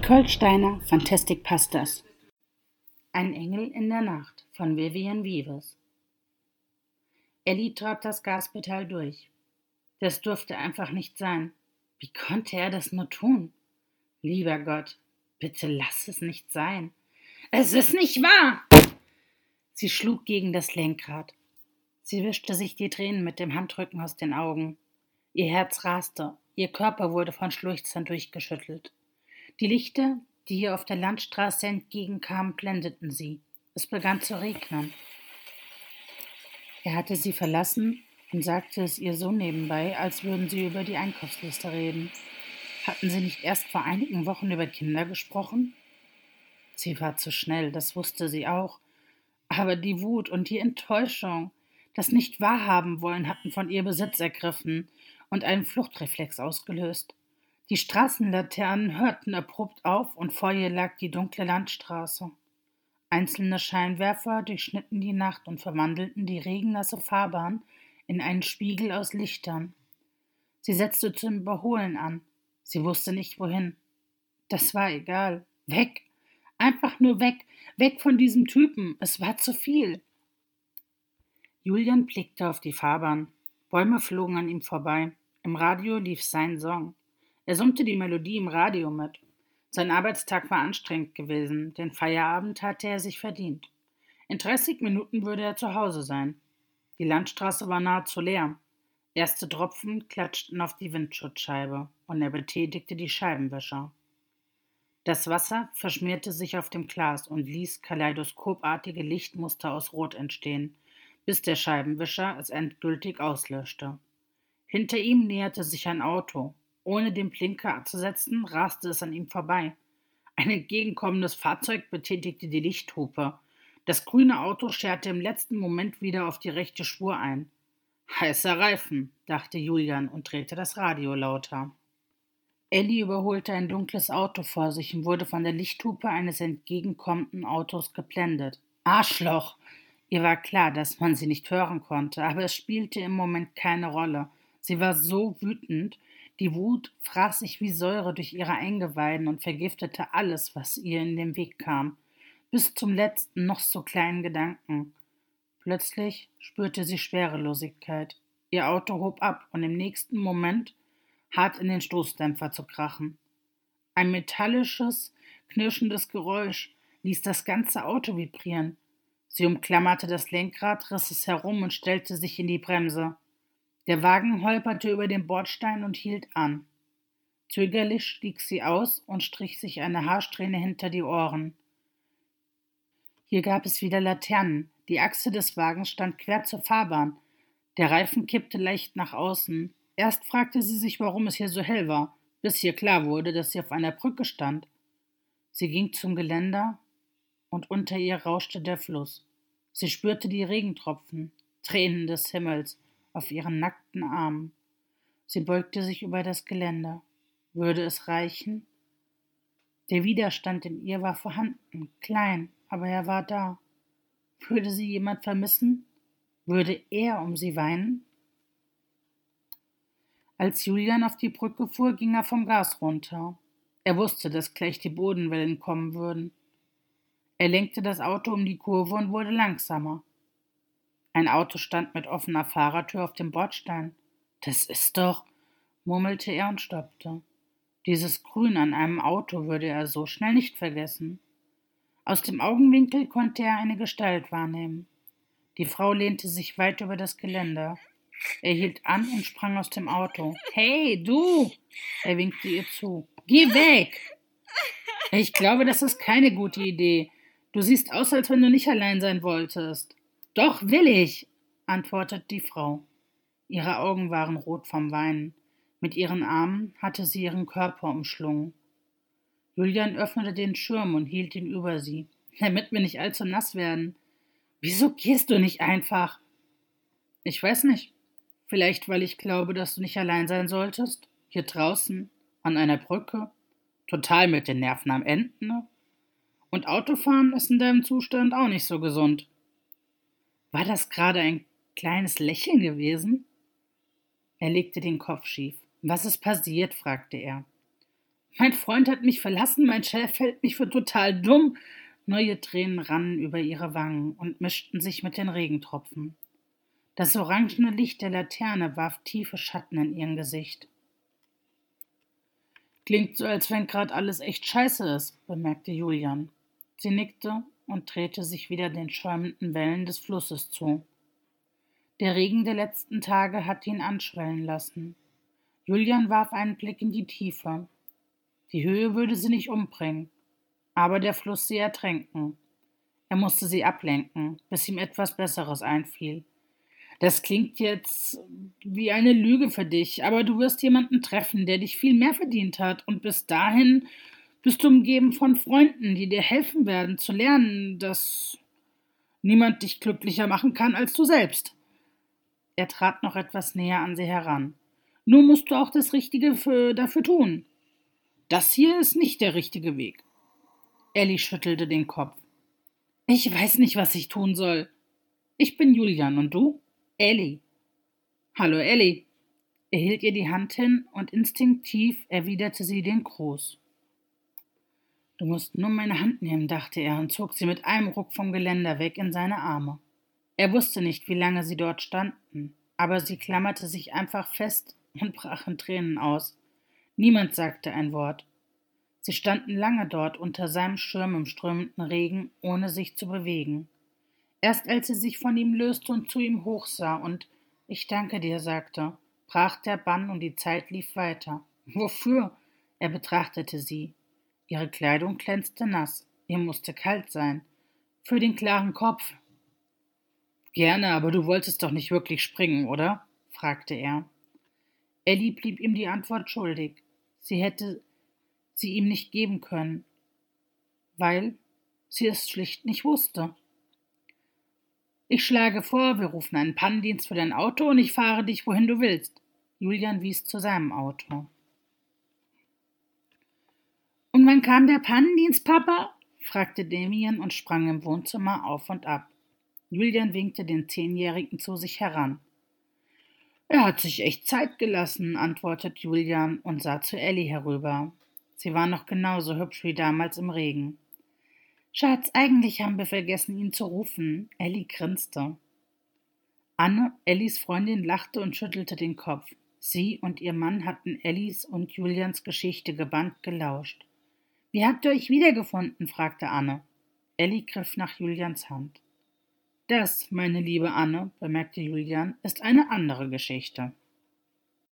Nicole Steiner, Fantastic Pastas. Ein Engel in der Nacht von Vivian Vives. Ellie trat das Gaspedal durch. Das durfte einfach nicht sein. Wie konnte er das nur tun? Lieber Gott, bitte lass es nicht sein. Es ist nicht wahr! Sie schlug gegen das Lenkrad. Sie wischte sich die Tränen mit dem Handrücken aus den Augen. Ihr Herz raste, ihr Körper wurde von Schluchzern durchgeschüttelt. Die Lichter, die ihr auf der Landstraße entgegenkamen, blendeten sie. Es begann zu regnen. Er hatte sie verlassen und sagte es ihr so nebenbei, als würden sie über die Einkaufsliste reden. Hatten sie nicht erst vor einigen Wochen über Kinder gesprochen? Sie war zu schnell, das wusste sie auch. Aber die Wut und die Enttäuschung, das nicht wahrhaben wollen, hatten von ihr Besitz ergriffen und einen Fluchtreflex ausgelöst. Die Straßenlaternen hörten abrupt auf und vor ihr lag die dunkle Landstraße. Einzelne Scheinwerfer durchschnitten die Nacht und verwandelten die regennasse Fahrbahn in einen Spiegel aus Lichtern. Sie setzte zum Überholen an. Sie wusste nicht wohin. Das war egal. Weg. Einfach nur weg. Weg von diesem Typen. Es war zu viel. Julian blickte auf die Fahrbahn. Bäume flogen an ihm vorbei. Im Radio lief sein Song. Er summte die Melodie im Radio mit. Sein Arbeitstag war anstrengend gewesen, den Feierabend hatte er sich verdient. In 30 Minuten würde er zu Hause sein. Die Landstraße war nahezu leer. Erste Tropfen klatschten auf die Windschutzscheibe und er betätigte die Scheibenwischer. Das Wasser verschmierte sich auf dem Glas und ließ kaleidoskopartige Lichtmuster aus Rot entstehen, bis der Scheibenwischer es endgültig auslöschte. Hinter ihm näherte sich ein Auto, ohne den Blinker abzusetzen, raste es an ihm vorbei. Ein entgegenkommendes Fahrzeug betätigte die Lichthupe. Das grüne Auto scherte im letzten Moment wieder auf die rechte Spur ein. Heißer Reifen, dachte Julian und drehte das Radio lauter. Ellie überholte ein dunkles Auto vor sich und wurde von der Lichthupe eines entgegenkommenden Autos geblendet. Arschloch! Ihr war klar, dass man sie nicht hören konnte, aber es spielte im Moment keine Rolle. Sie war so wütend, die Wut fraß sich wie Säure durch ihre Eingeweiden und vergiftete alles, was ihr in den Weg kam, bis zum letzten noch so kleinen Gedanken. Plötzlich spürte sie Schwerelosigkeit. Ihr Auto hob ab und im nächsten Moment hart in den Stoßdämpfer zu krachen. Ein metallisches, knirschendes Geräusch ließ das ganze Auto vibrieren. Sie umklammerte das Lenkrad, riss es herum und stellte sich in die Bremse. Der Wagen holperte über den Bordstein und hielt an. Zögerlich stieg sie aus und strich sich eine Haarsträhne hinter die Ohren. Hier gab es wieder Laternen. Die Achse des Wagens stand quer zur Fahrbahn. Der Reifen kippte leicht nach außen. Erst fragte sie sich, warum es hier so hell war, bis ihr klar wurde, dass sie auf einer Brücke stand. Sie ging zum Geländer und unter ihr rauschte der Fluss. Sie spürte die Regentropfen, Tränen des Himmels, auf ihren nackten Armen. Sie beugte sich über das Geländer. Würde es reichen? Der Widerstand in ihr war vorhanden, klein, aber er war da. Würde sie jemand vermissen? Würde er um sie weinen? Als Julian auf die Brücke fuhr, ging er vom Gas runter. Er wusste, dass gleich die Bodenwellen kommen würden. Er lenkte das Auto um die Kurve und wurde langsamer. Ein Auto stand mit offener Fahrertür auf dem Bordstein. Das ist doch, murmelte er und stoppte. Dieses Grün an einem Auto würde er so schnell nicht vergessen. Aus dem Augenwinkel konnte er eine Gestalt wahrnehmen. Die Frau lehnte sich weit über das Geländer. Er hielt an und sprang aus dem Auto. Hey, du! Er winkte ihr zu. Geh weg! Ich glaube, das ist keine gute Idee. Du siehst aus, als wenn du nicht allein sein wolltest. Doch will ich, antwortet die Frau. Ihre Augen waren rot vom Weinen. Mit ihren Armen hatte sie ihren Körper umschlungen. Julian öffnete den Schirm und hielt ihn über sie, damit wir nicht allzu nass werden. Wieso gehst du nicht einfach? Ich weiß nicht. Vielleicht, weil ich glaube, dass du nicht allein sein solltest? Hier draußen, an einer Brücke? Total mit den Nerven am Ende? Und Autofahren ist in deinem Zustand auch nicht so gesund. War das gerade ein kleines Lächeln gewesen? Er legte den Kopf schief. Was ist passiert? fragte er. Mein Freund hat mich verlassen, mein Chef hält mich für total dumm. Neue Tränen rannen über ihre Wangen und mischten sich mit den Regentropfen. Das orangene Licht der Laterne warf tiefe Schatten in ihr Gesicht. Klingt so, als wenn gerade alles echt scheiße ist, bemerkte Julian. Sie nickte und drehte sich wieder den schäumenden Wellen des Flusses zu. Der Regen der letzten Tage hatte ihn anschwellen lassen. Julian warf einen Blick in die Tiefe. Die Höhe würde sie nicht umbringen, aber der Fluss sie ertränken. Er musste sie ablenken, bis ihm etwas Besseres einfiel. Das klingt jetzt wie eine Lüge für dich, aber du wirst jemanden treffen, der dich viel mehr verdient hat, und bis dahin bist du umgeben von Freunden, die dir helfen werden zu lernen, dass niemand dich glücklicher machen kann als du selbst. Er trat noch etwas näher an sie heran. Nur musst du auch das Richtige für, dafür tun. Das hier ist nicht der richtige Weg. Ellie schüttelte den Kopf. Ich weiß nicht, was ich tun soll. Ich bin Julian und du? Ellie. Hallo Ellie. Er hielt ihr die Hand hin und instinktiv erwiderte sie den Gruß. Du musst nur meine Hand nehmen, dachte er und zog sie mit einem Ruck vom Geländer weg in seine Arme. Er wusste nicht, wie lange sie dort standen, aber sie klammerte sich einfach fest und brach in Tränen aus. Niemand sagte ein Wort. Sie standen lange dort unter seinem Schirm im strömenden Regen, ohne sich zu bewegen. Erst als sie sich von ihm löste und zu ihm hochsah und Ich danke dir sagte, brach der Bann und die Zeit lief weiter. Wofür? Er betrachtete sie. Ihre Kleidung glänzte nass, ihr musste kalt sein. Für den klaren Kopf, Gerne, aber du wolltest doch nicht wirklich springen, oder? fragte er. Ellie blieb ihm die Antwort schuldig. Sie hätte sie ihm nicht geben können, weil sie es schlicht nicht wusste. Ich schlage vor, wir rufen einen Pannendienst für dein Auto und ich fahre dich, wohin du willst. Julian wies zu seinem Auto. Und wann kam der Pannendienst, Papa? fragte Damien und sprang im Wohnzimmer auf und ab. Julian winkte den Zehnjährigen zu sich heran. Er hat sich echt Zeit gelassen, antwortete Julian und sah zu Ellie herüber. Sie war noch genauso hübsch wie damals im Regen. Schatz, eigentlich haben wir vergessen, ihn zu rufen. Ellie grinste. Anne, Ellis Freundin, lachte und schüttelte den Kopf. Sie und ihr Mann hatten Ellis und Julians Geschichte gebannt gelauscht. Wie habt ihr euch wiedergefunden? fragte Anne. Ellie griff nach Julians Hand. Das, meine liebe Anne, bemerkte Julian, ist eine andere Geschichte.